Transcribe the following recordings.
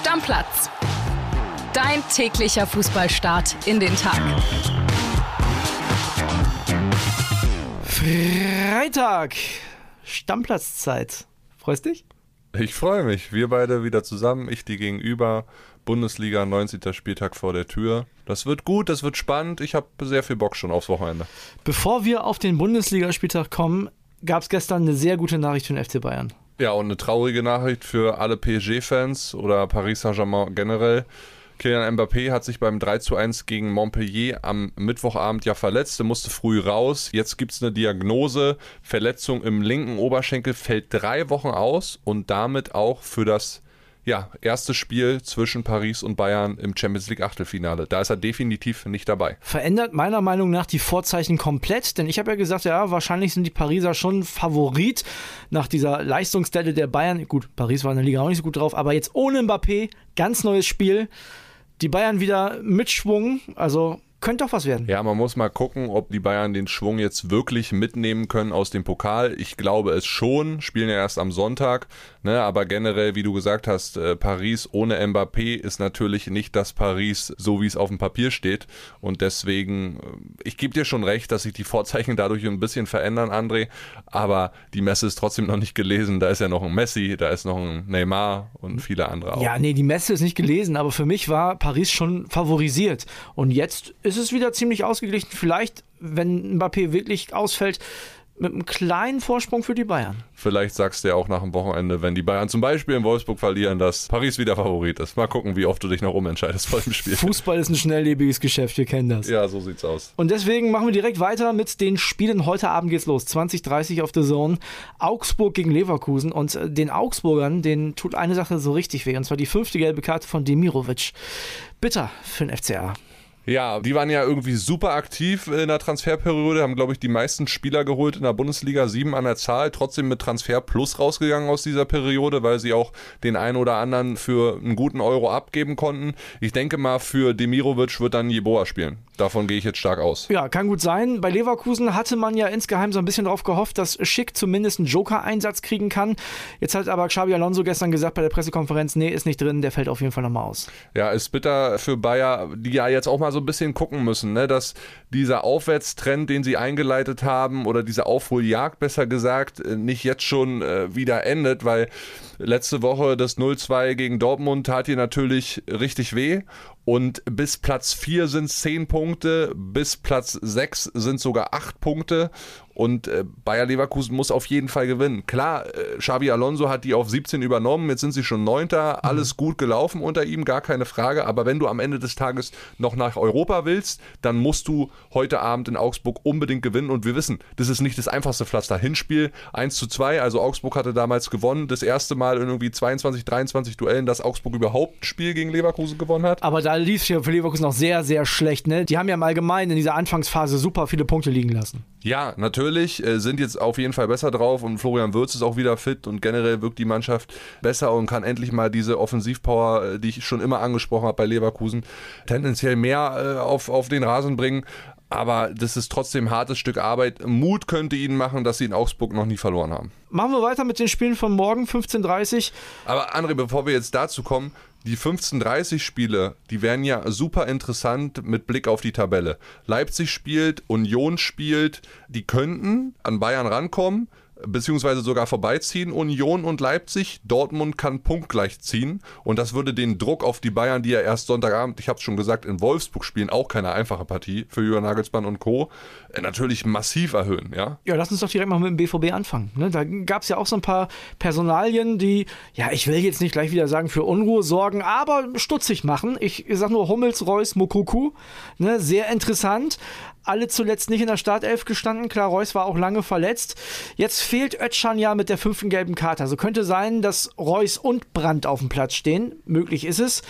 Stammplatz. Dein täglicher Fußballstart in den Tag. Freitag. Stammplatzzeit. Freust dich? Ich freue mich. Wir beide wieder zusammen. Ich die gegenüber. Bundesliga, 19. Spieltag vor der Tür. Das wird gut, das wird spannend. Ich habe sehr viel Bock schon aufs Wochenende. Bevor wir auf den Bundesligaspieltag kommen, gab es gestern eine sehr gute Nachricht für den FC Bayern. Ja, und eine traurige Nachricht für alle PSG-Fans oder Paris Saint-Germain generell. Kylian Mbappé hat sich beim 3 zu 1 gegen Montpellier am Mittwochabend ja verletzt, er musste früh raus. Jetzt gibt es eine Diagnose, Verletzung im linken Oberschenkel, fällt drei Wochen aus und damit auch für das ja, erste Spiel zwischen Paris und Bayern im Champions League Achtelfinale. Da ist er definitiv nicht dabei. Verändert meiner Meinung nach die Vorzeichen komplett, denn ich habe ja gesagt, ja, wahrscheinlich sind die Pariser schon Favorit nach dieser Leistungsstelle der Bayern. Gut, Paris war in der Liga auch nicht so gut drauf, aber jetzt ohne Mbappé, ganz neues Spiel die Bayern wieder mit Schwung. Also könnte doch was werden. Ja, man muss mal gucken, ob die Bayern den Schwung jetzt wirklich mitnehmen können aus dem Pokal. Ich glaube es schon, spielen ja erst am Sonntag, ne? aber generell, wie du gesagt hast, äh, Paris ohne Mbappé ist natürlich nicht das Paris, so wie es auf dem Papier steht. Und deswegen, äh, ich gebe dir schon recht, dass sich die Vorzeichen dadurch ein bisschen verändern, André, aber die Messe ist trotzdem noch nicht gelesen. Da ist ja noch ein Messi, da ist noch ein Neymar und viele andere auch. Ja, nee, die Messe ist nicht gelesen, aber für mich war Paris schon favorisiert. Und jetzt ist es wieder ziemlich ausgeglichen. Vielleicht, wenn Mbappé wirklich ausfällt, mit einem kleinen Vorsprung für die Bayern. Vielleicht sagst du ja auch nach dem Wochenende, wenn die Bayern zum Beispiel in Wolfsburg verlieren, dass Paris wieder Favorit ist. Mal gucken, wie oft du dich noch umentscheidest vor dem Spiel. Fußball ist ein schnelllebiges Geschäft, wir kennen das. Ja, so sieht's aus. Und deswegen machen wir direkt weiter mit den Spielen. Heute Abend geht's los. 20.30 auf der Zone. Augsburg gegen Leverkusen. Und äh, den Augsburgern, denen tut eine Sache so richtig weh. Und zwar die fünfte gelbe Karte von Demirovic. Bitter für den FCA. Ja, die waren ja irgendwie super aktiv in der Transferperiode, haben, glaube ich, die meisten Spieler geholt in der Bundesliga, sieben an der Zahl, trotzdem mit Transfer plus rausgegangen aus dieser Periode, weil sie auch den einen oder anderen für einen guten Euro abgeben konnten. Ich denke mal, für Demirovic wird dann Jeboa spielen. Davon gehe ich jetzt stark aus. Ja, kann gut sein. Bei Leverkusen hatte man ja insgeheim so ein bisschen darauf gehofft, dass Schick zumindest einen Joker-Einsatz kriegen kann. Jetzt hat aber Xabi Alonso gestern gesagt bei der Pressekonferenz, nee, ist nicht drin, der fällt auf jeden Fall nochmal aus. Ja, ist bitter für Bayer, die ja jetzt auch mal so ein bisschen gucken müssen, ne? dass dieser Aufwärtstrend, den sie eingeleitet haben, oder diese Aufholjagd besser gesagt, äh, nicht jetzt schon äh, wieder endet, weil letzte Woche das 0-2 gegen Dortmund tat hier natürlich richtig weh. Und bis Platz 4 sind es 10 Punkte, bis Platz 6 sind sogar 8 Punkte. Und äh, Bayer Leverkusen muss auf jeden Fall gewinnen. Klar, äh, Xabi Alonso hat die auf 17 übernommen, jetzt sind sie schon Neunter, alles gut gelaufen unter ihm, gar keine Frage. Aber wenn du am Ende des Tages noch nach Europa willst, dann musst du heute Abend in Augsburg unbedingt gewinnen. Und wir wissen, das ist nicht das einfachste Pflaster. Hinspiel 1 zu 2, also Augsburg hatte damals gewonnen, das erste Mal in irgendwie 22, 23 Duellen, dass Augsburg überhaupt ein Spiel gegen Leverkusen gewonnen hat. Aber da lief es ja für Leverkusen auch sehr, sehr schlecht. Ne? Die haben ja im Allgemeinen in dieser Anfangsphase super viele Punkte liegen lassen. Ja, natürlich, äh, sind jetzt auf jeden Fall besser drauf und Florian Würz ist auch wieder fit und generell wirkt die Mannschaft besser und kann endlich mal diese Offensivpower, äh, die ich schon immer angesprochen habe bei Leverkusen, tendenziell mehr äh, auf, auf den Rasen bringen. Aber das ist trotzdem ein hartes Stück Arbeit. Mut könnte ihnen machen, dass sie in Augsburg noch nie verloren haben. Machen wir weiter mit den Spielen von morgen, 15.30 Aber André, bevor wir jetzt dazu kommen, die 15:30 Spiele, die wären ja super interessant mit Blick auf die Tabelle. Leipzig spielt, Union spielt, die könnten an Bayern rankommen beziehungsweise sogar vorbeiziehen. Union und Leipzig, Dortmund kann punktgleich ziehen und das würde den Druck auf die Bayern, die ja erst Sonntagabend, ich habe es schon gesagt, in Wolfsburg spielen, auch keine einfache Partie für Jürgen Nagelsmann und Co., äh, natürlich massiv erhöhen. Ja, ja lass uns doch direkt mal mit dem BVB anfangen. Ne? Da gab es ja auch so ein paar Personalien, die, ja, ich will jetzt nicht gleich wieder sagen, für Unruhe sorgen, aber stutzig machen. Ich sage nur Hummels, Reus, Mokuku. Ne? Sehr interessant alle zuletzt nicht in der Startelf gestanden. Klar, Reus war auch lange verletzt. Jetzt fehlt Ötschan ja mit der fünften gelben Karte. Also könnte sein, dass Reus und Brandt auf dem Platz stehen. Möglich ist es.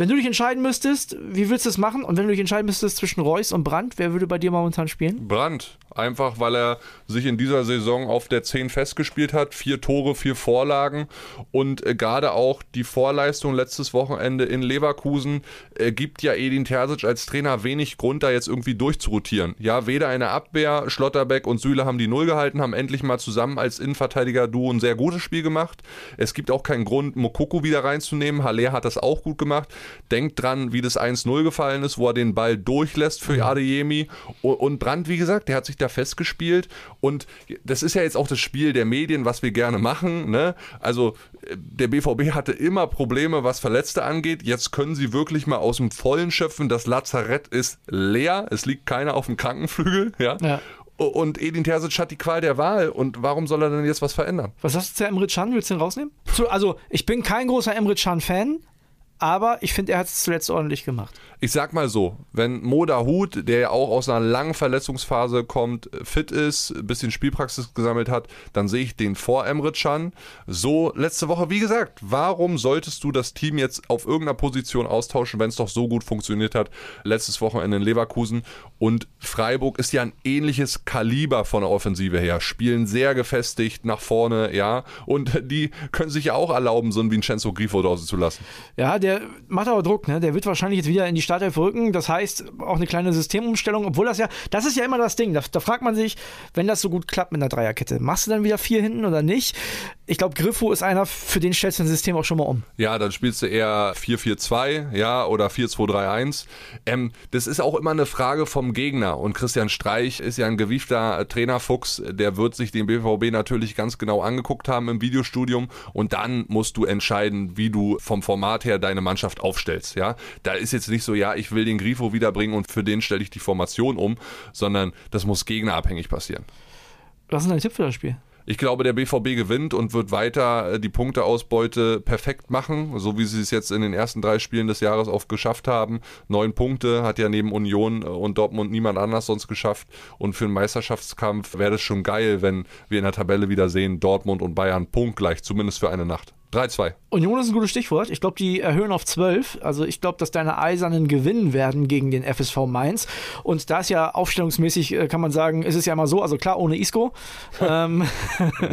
Wenn du dich entscheiden müsstest, wie willst du es machen? Und wenn du dich entscheiden müsstest zwischen Reus und Brandt, wer würde bei dir momentan spielen? Brandt. Einfach weil er sich in dieser Saison auf der 10 festgespielt hat. Vier Tore, vier Vorlagen. Und äh, gerade auch die Vorleistung letztes Wochenende in Leverkusen äh, gibt ja Edin Terzic als Trainer wenig Grund, da jetzt irgendwie durchzurotieren. Ja, weder in der Abwehr, Schlotterbeck und Süle haben die Null gehalten, haben endlich mal zusammen als Innenverteidiger-Duo ein sehr gutes Spiel gemacht. Es gibt auch keinen Grund, Mokoko wieder reinzunehmen. Haller hat das auch gut gemacht. Denkt dran, wie das 1-0 gefallen ist, wo er den Ball durchlässt für Adeyemi. Und Brandt, wie gesagt, der hat sich da festgespielt. Und das ist ja jetzt auch das Spiel der Medien, was wir gerne machen. Ne? Also der BVB hatte immer Probleme, was Verletzte angeht. Jetzt können sie wirklich mal aus dem Vollen schöpfen. Das Lazarett ist leer. Es liegt keiner auf dem Krankenflügel. Ja. ja. Und Edin Terzic hat die Qual der Wahl. Und warum soll er denn jetzt was verändern? Was hast du zu Emre Can? Willst du den rausnehmen? Also, ich bin kein großer Emre Can-Fan, aber ich finde, er hat es zuletzt ordentlich gemacht ich sag mal so, wenn Moda Hut, der ja auch aus einer langen Verletzungsphase kommt, fit ist, ein bisschen Spielpraxis gesammelt hat, dann sehe ich den vor Emre Can. So letzte Woche, wie gesagt, warum solltest du das Team jetzt auf irgendeiner Position austauschen, wenn es doch so gut funktioniert hat? Letztes Wochenende in Leverkusen und Freiburg ist ja ein ähnliches Kaliber von der Offensive her, spielen sehr gefestigt nach vorne, ja, und die können sich ja auch erlauben, so einen Vincenzo Grifo draußen zu lassen. Ja, der macht aber Druck, ne? Der wird wahrscheinlich jetzt wieder in die Startelf rücken. Das heißt, auch eine kleine Systemumstellung, obwohl das ja, das ist ja immer das Ding. Da, da fragt man sich, wenn das so gut klappt mit einer Dreierkette, machst du dann wieder vier hinten oder nicht? Ich glaube, Griffo ist einer, für den stellst du ein System auch schon mal um. Ja, dann spielst du eher 4-4-2, ja, oder 4-2-3-1. Ähm, das ist auch immer eine Frage vom Gegner. Und Christian Streich ist ja ein gewiefter Trainerfuchs, der wird sich den BVB natürlich ganz genau angeguckt haben im Videostudium. Und dann musst du entscheiden, wie du vom Format her deine Mannschaft aufstellst. Ja, da ist jetzt nicht so, ja, ich will den Grifo wiederbringen und für den stelle ich die Formation um, sondern das muss gegnerabhängig passieren. Was ist dein Tipp für das Spiel? Ich glaube, der BVB gewinnt und wird weiter äh, die Punkteausbeute perfekt machen, so wie sie es jetzt in den ersten drei Spielen des Jahres oft geschafft haben. Neun Punkte hat ja neben Union äh, und Dortmund niemand anders sonst geschafft. Und für einen Meisterschaftskampf wäre es schon geil, wenn wir in der Tabelle wieder sehen, Dortmund und Bayern punktgleich, zumindest für eine Nacht. 3-2. Union ist ein gutes Stichwort. Ich glaube, die erhöhen auf 12. Also ich glaube, dass deine Eisernen gewinnen werden gegen den FSV Mainz. Und da ist ja aufstellungsmäßig, äh, kann man sagen, ist es ja immer so, also klar, ohne Isco. ähm.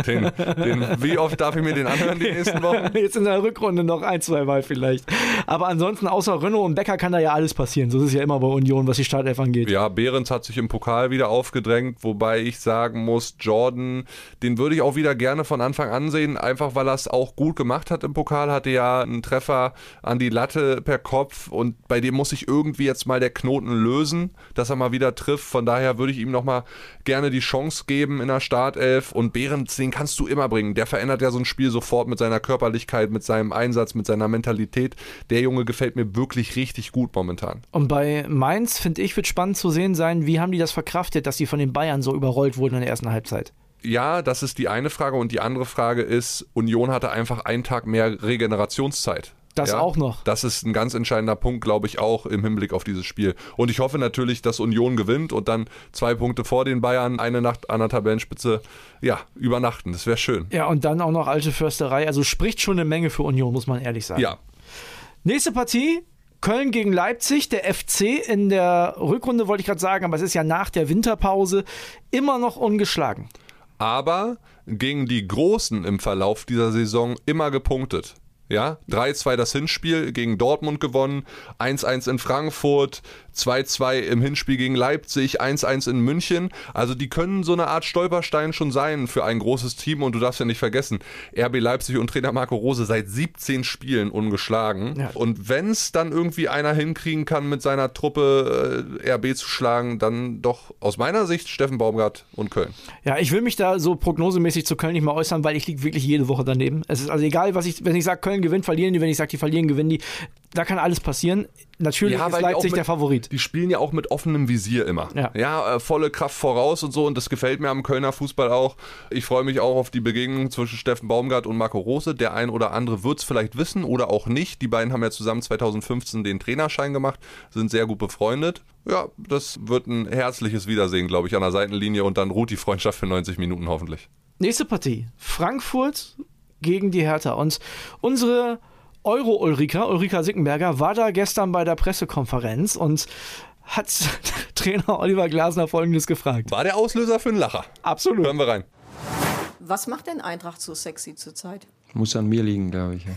den, den, wie oft darf ich mir den anhören die nächsten Wochen? Jetzt in der Rückrunde noch ein, zwei Mal vielleicht. Aber ansonsten, außer Renault und Becker kann da ja alles passieren. So ist es ja immer bei Union, was die Startelf angeht. Ja, Behrens hat sich im Pokal wieder aufgedrängt, wobei ich sagen muss, Jordan, den würde ich auch wieder gerne von Anfang an sehen, einfach weil er es auch gut gemacht gemacht hat im Pokal, hatte ja einen Treffer an die Latte per Kopf und bei dem muss sich irgendwie jetzt mal der Knoten lösen, dass er mal wieder trifft. Von daher würde ich ihm nochmal gerne die Chance geben in der Startelf und Behrens, den kannst du immer bringen. Der verändert ja so ein Spiel sofort mit seiner Körperlichkeit, mit seinem Einsatz, mit seiner Mentalität. Der Junge gefällt mir wirklich richtig gut momentan. Und bei Mainz, finde ich, wird spannend zu sehen sein, wie haben die das verkraftet, dass sie von den Bayern so überrollt wurden in der ersten Halbzeit ja, das ist die eine Frage. Und die andere Frage ist, Union hatte einfach einen Tag mehr Regenerationszeit. Das ja, auch noch. Das ist ein ganz entscheidender Punkt, glaube ich, auch im Hinblick auf dieses Spiel. Und ich hoffe natürlich, dass Union gewinnt und dann zwei Punkte vor den Bayern, eine Nacht an der Tabellenspitze, ja, übernachten. Das wäre schön. Ja, und dann auch noch alte Försterei. Also spricht schon eine Menge für Union, muss man ehrlich sagen. Ja. Nächste Partie, Köln gegen Leipzig, der FC in der Rückrunde wollte ich gerade sagen, aber es ist ja nach der Winterpause immer noch ungeschlagen aber gegen die Großen im Verlauf dieser Saison immer gepunktet. Ja, 3-2 das Hinspiel gegen Dortmund gewonnen, 1-1 in Frankfurt, 2-2 im Hinspiel gegen Leipzig, 1-1 in München. Also die können so eine Art Stolperstein schon sein für ein großes Team und du darfst ja nicht vergessen, RB Leipzig und Trainer Marco Rose seit 17 Spielen ungeschlagen. Ja. Und wenn es dann irgendwie einer hinkriegen kann, mit seiner Truppe äh, RB zu schlagen, dann doch aus meiner Sicht Steffen Baumgart und Köln. Ja, ich will mich da so prognosemäßig zu Köln nicht mal äußern, weil ich liege wirklich jede Woche daneben. Es ist also egal, was ich, wenn ich sage, Köln gewinnt, verlieren die, wenn ich sage, die verlieren, gewinnen die. Da kann alles passieren. Natürlich ja, ist Leipzig mit, der Favorit. Die spielen ja auch mit offenem Visier immer. Ja, ja äh, volle Kraft voraus und so. Und das gefällt mir am Kölner Fußball auch. Ich freue mich auch auf die Begegnung zwischen Steffen Baumgart und Marco Rose. Der ein oder andere wird es vielleicht wissen oder auch nicht. Die beiden haben ja zusammen 2015 den Trainerschein gemacht, sind sehr gut befreundet. Ja, das wird ein herzliches Wiedersehen, glaube ich, an der Seitenlinie. Und dann ruht die Freundschaft für 90 Minuten hoffentlich. Nächste Partie. Frankfurt gegen die Hertha. Und unsere Euro-Ulrika, Ulrika Sickenberger, war da gestern bei der Pressekonferenz und hat Trainer Oliver Glasner Folgendes gefragt. War der Auslöser für einen Lacher. Absolut. Hören wir rein. Was macht denn Eintracht so sexy zurzeit? Muss an mir liegen, glaube ich.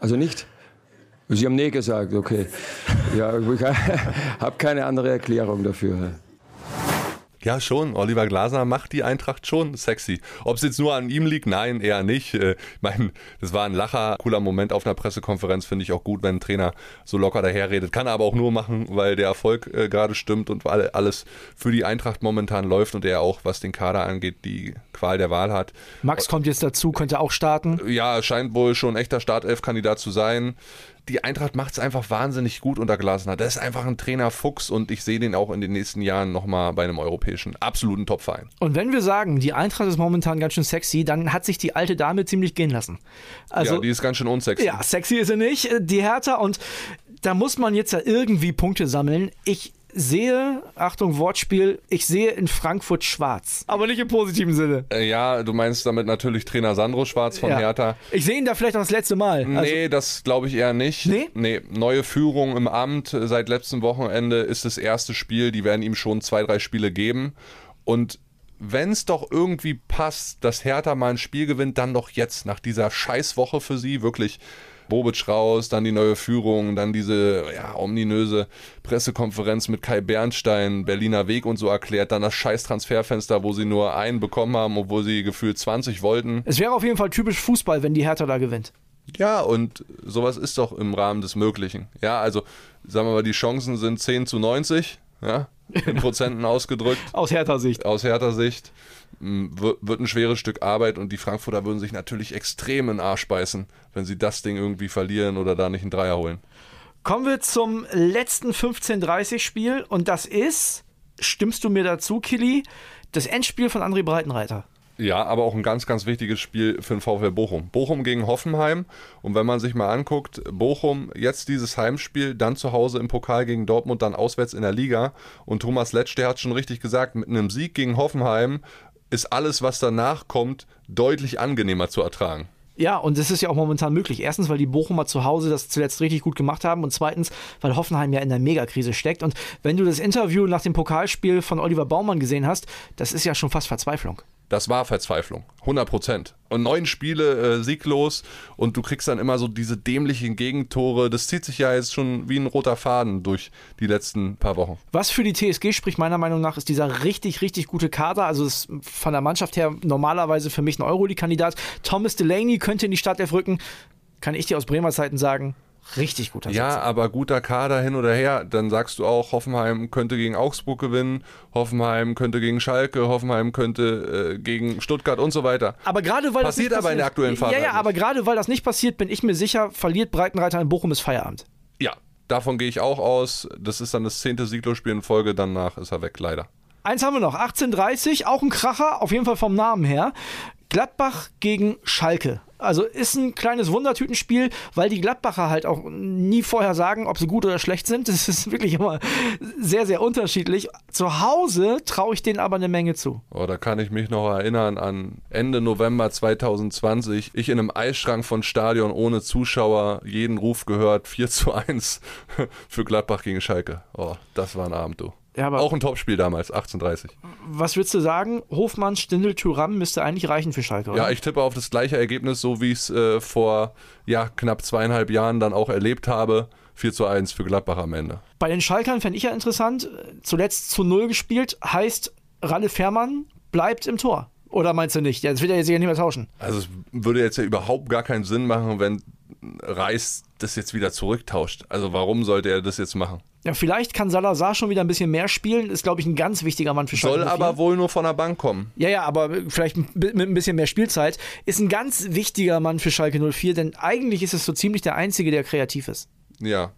Also nicht? Sie haben nee gesagt, okay. Ja, ich habe keine andere Erklärung dafür. Ja, schon. Oliver Glasner macht die Eintracht schon sexy. Ob es jetzt nur an ihm liegt, nein, eher nicht. Äh, ich meine, das war ein Lacher, cooler Moment auf einer Pressekonferenz. Finde ich auch gut, wenn ein Trainer so locker daherredet. Kann er aber auch nur machen, weil der Erfolg äh, gerade stimmt und weil alles für die Eintracht momentan läuft und er auch, was den Kader angeht, die Qual der Wahl hat. Max kommt jetzt dazu, könnte auch starten. Ja, scheint wohl schon echter Startelf-Kandidat zu sein die Eintracht macht es einfach wahnsinnig gut unter Glasner. Das ist einfach ein Trainer Fuchs und ich sehe den auch in den nächsten Jahren nochmal bei einem europäischen absoluten Topverein. Und wenn wir sagen, die Eintracht ist momentan ganz schön sexy, dann hat sich die alte Dame ziemlich gehen lassen. Also, ja, die ist ganz schön unsexy. Ja, sexy ist sie nicht, die Hertha und da muss man jetzt ja irgendwie Punkte sammeln. Ich sehe, Achtung, Wortspiel, ich sehe in Frankfurt schwarz. Aber nicht im positiven Sinne. Äh, ja, du meinst damit natürlich Trainer Sandro Schwarz von ja. Hertha. Ich sehe ihn da vielleicht auch das letzte Mal. Also nee, das glaube ich eher nicht. Nee? Nee, neue Führung im Amt seit letztem Wochenende ist das erste Spiel. Die werden ihm schon zwei, drei Spiele geben. Und wenn es doch irgendwie passt, dass Hertha mal ein Spiel gewinnt, dann doch jetzt, nach dieser Scheißwoche für sie, wirklich Bobic raus, dann die neue Führung, dann diese ja, ominöse Pressekonferenz mit Kai Bernstein, Berliner Weg und so erklärt, dann das scheiß Transferfenster, wo sie nur einen bekommen haben, obwohl sie gefühlt 20 wollten. Es wäre auf jeden Fall typisch Fußball, wenn die Hertha da gewinnt. Ja, und sowas ist doch im Rahmen des Möglichen. Ja, also sagen wir mal, die Chancen sind 10 zu 90, ja, in Prozenten ausgedrückt. Aus härter Sicht. Aus härter Sicht. Wird ein schweres Stück Arbeit und die Frankfurter würden sich natürlich extrem in den Arsch beißen, wenn sie das Ding irgendwie verlieren oder da nicht einen Dreier holen. Kommen wir zum letzten 15:30-Spiel und das ist, stimmst du mir dazu, Killy, das Endspiel von André Breitenreiter. Ja, aber auch ein ganz, ganz wichtiges Spiel für den VfL Bochum. Bochum gegen Hoffenheim. Und wenn man sich mal anguckt, Bochum jetzt dieses Heimspiel, dann zu Hause im Pokal gegen Dortmund, dann auswärts in der Liga. Und Thomas Letsch, der hat schon richtig gesagt, mit einem Sieg gegen Hoffenheim ist alles, was danach kommt, deutlich angenehmer zu ertragen. Ja, und das ist ja auch momentan möglich. Erstens, weil die Bochumer zu Hause das zuletzt richtig gut gemacht haben und zweitens, weil Hoffenheim ja in der Megakrise steckt. Und wenn du das Interview nach dem Pokalspiel von Oliver Baumann gesehen hast, das ist ja schon fast Verzweiflung das war Verzweiflung. 100 Prozent. Und neun Spiele äh, sieglos und du kriegst dann immer so diese dämlichen Gegentore. Das zieht sich ja jetzt schon wie ein roter Faden durch die letzten paar Wochen. Was für die TSG spricht meiner Meinung nach, ist dieser richtig, richtig gute Kader. Also ist von der Mannschaft her normalerweise für mich ein Euroleague-Kandidat. Thomas Delaney könnte in die Startelf rücken. Kann ich dir aus Bremer Zeiten sagen, richtig guter Ja, Satz. aber guter Kader hin oder her. Dann sagst du auch, Hoffenheim könnte gegen Augsburg gewinnen, Hoffenheim könnte gegen Schalke, Hoffenheim könnte äh, gegen Stuttgart und so weiter. Aber gerade weil passiert das aber passiert, in der aktuellen Phase. Ja, ja, aber gerade weil das nicht passiert, bin ich mir sicher, verliert Breitenreiter in Bochum ist Feierabend. Ja, davon gehe ich auch aus. Das ist dann das zehnte Sieglos-Spiel in Folge. Danach ist er weg, leider. Eins haben wir noch, 18:30, auch ein Kracher, auf jeden Fall vom Namen her. Gladbach gegen Schalke. Also ist ein kleines Wundertütenspiel, weil die Gladbacher halt auch nie vorher sagen, ob sie gut oder schlecht sind. Das ist wirklich immer sehr, sehr unterschiedlich. Zu Hause traue ich denen aber eine Menge zu. Oh, da kann ich mich noch erinnern an Ende November 2020. Ich in einem Eisschrank von Stadion ohne Zuschauer jeden Ruf gehört. 4 zu 1 für Gladbach gegen Schalke. Oh, das war ein Abend, du. Ja, auch ein Topspiel damals, 1830. Was würdest du sagen? Hofmann, Stindl, Thuram müsste eigentlich reichen für Schalke, oder? Ja, ich tippe auf das gleiche Ergebnis, so wie ich es äh, vor ja, knapp zweieinhalb Jahren dann auch erlebt habe. 4 zu 1 für Gladbach am Ende. Bei den Schalkern fände ich ja interessant, zuletzt zu 0 gespielt, heißt Ralle Fährmann bleibt im Tor. Oder meinst du nicht? Jetzt wird er jetzt ja nicht mehr tauschen. Also es würde jetzt ja überhaupt gar keinen Sinn machen, wenn Reis das jetzt wieder zurücktauscht. Also warum sollte er das jetzt machen? Ja, vielleicht kann Salazar schon wieder ein bisschen mehr spielen. Ist, glaube ich, ein ganz wichtiger Mann für Schalke. Soll aber wohl nur von der Bank kommen. Ja, ja, aber vielleicht mit ein bisschen mehr Spielzeit. Ist ein ganz wichtiger Mann für Schalke 04, denn eigentlich ist es so ziemlich der Einzige, der kreativ ist. Ja.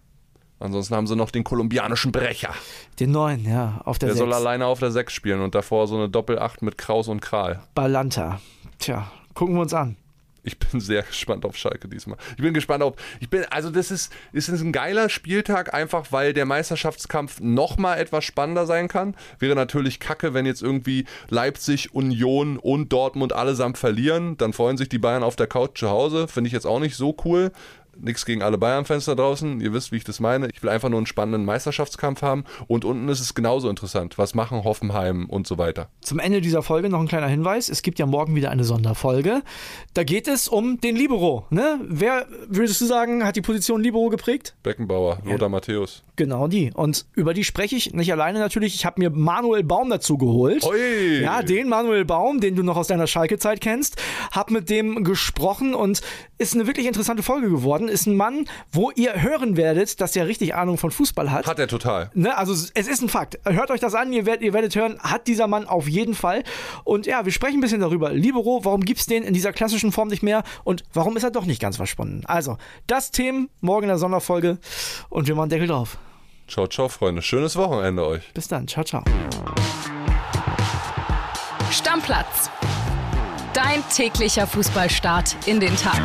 Ansonsten haben sie noch den kolumbianischen Brecher. Den neuen, ja, auf der Der 6. soll alleine auf der 6 spielen und davor so eine Doppel-8 mit Kraus und Kral. Balanta. Tja, gucken wir uns an. Ich bin sehr gespannt auf Schalke diesmal. Ich bin gespannt auf. Ich bin, also das ist, ist ein geiler Spieltag, einfach weil der Meisterschaftskampf nochmal etwas spannender sein kann. Wäre natürlich kacke, wenn jetzt irgendwie Leipzig, Union und Dortmund allesamt verlieren. Dann freuen sich die Bayern auf der Couch zu Hause. Finde ich jetzt auch nicht so cool nichts gegen alle Bayern-Fans da draußen. Ihr wisst, wie ich das meine. Ich will einfach nur einen spannenden Meisterschaftskampf haben. Und unten ist es genauso interessant. Was machen Hoffenheim und so weiter. Zum Ende dieser Folge noch ein kleiner Hinweis. Es gibt ja morgen wieder eine Sonderfolge. Da geht es um den Libero. Ne? Wer, würdest du sagen, hat die Position Libero geprägt? Beckenbauer, Lothar ja. Matthäus. Genau die. Und über die spreche ich nicht alleine natürlich. Ich habe mir Manuel Baum dazu geholt. Oi. Ja, den Manuel Baum, den du noch aus deiner Schalke-Zeit kennst. Hab mit dem gesprochen und ist eine wirklich interessante Folge geworden. Ist ein Mann, wo ihr hören werdet, dass er richtig Ahnung von Fußball hat. Hat er total. Ne? Also es ist ein Fakt. Hört euch das an, ihr werdet, ihr werdet hören, hat dieser Mann auf jeden Fall. Und ja, wir sprechen ein bisschen darüber. Libero, warum gibt es den in dieser klassischen Form nicht mehr und warum ist er doch nicht ganz verschwunden? Also, das Thema morgen in der Sonderfolge und wir machen Deckel drauf. Ciao, ciao, Freunde. Schönes Wochenende euch. Bis dann. Ciao, ciao. Stammplatz. Dein täglicher Fußballstart in den Tag.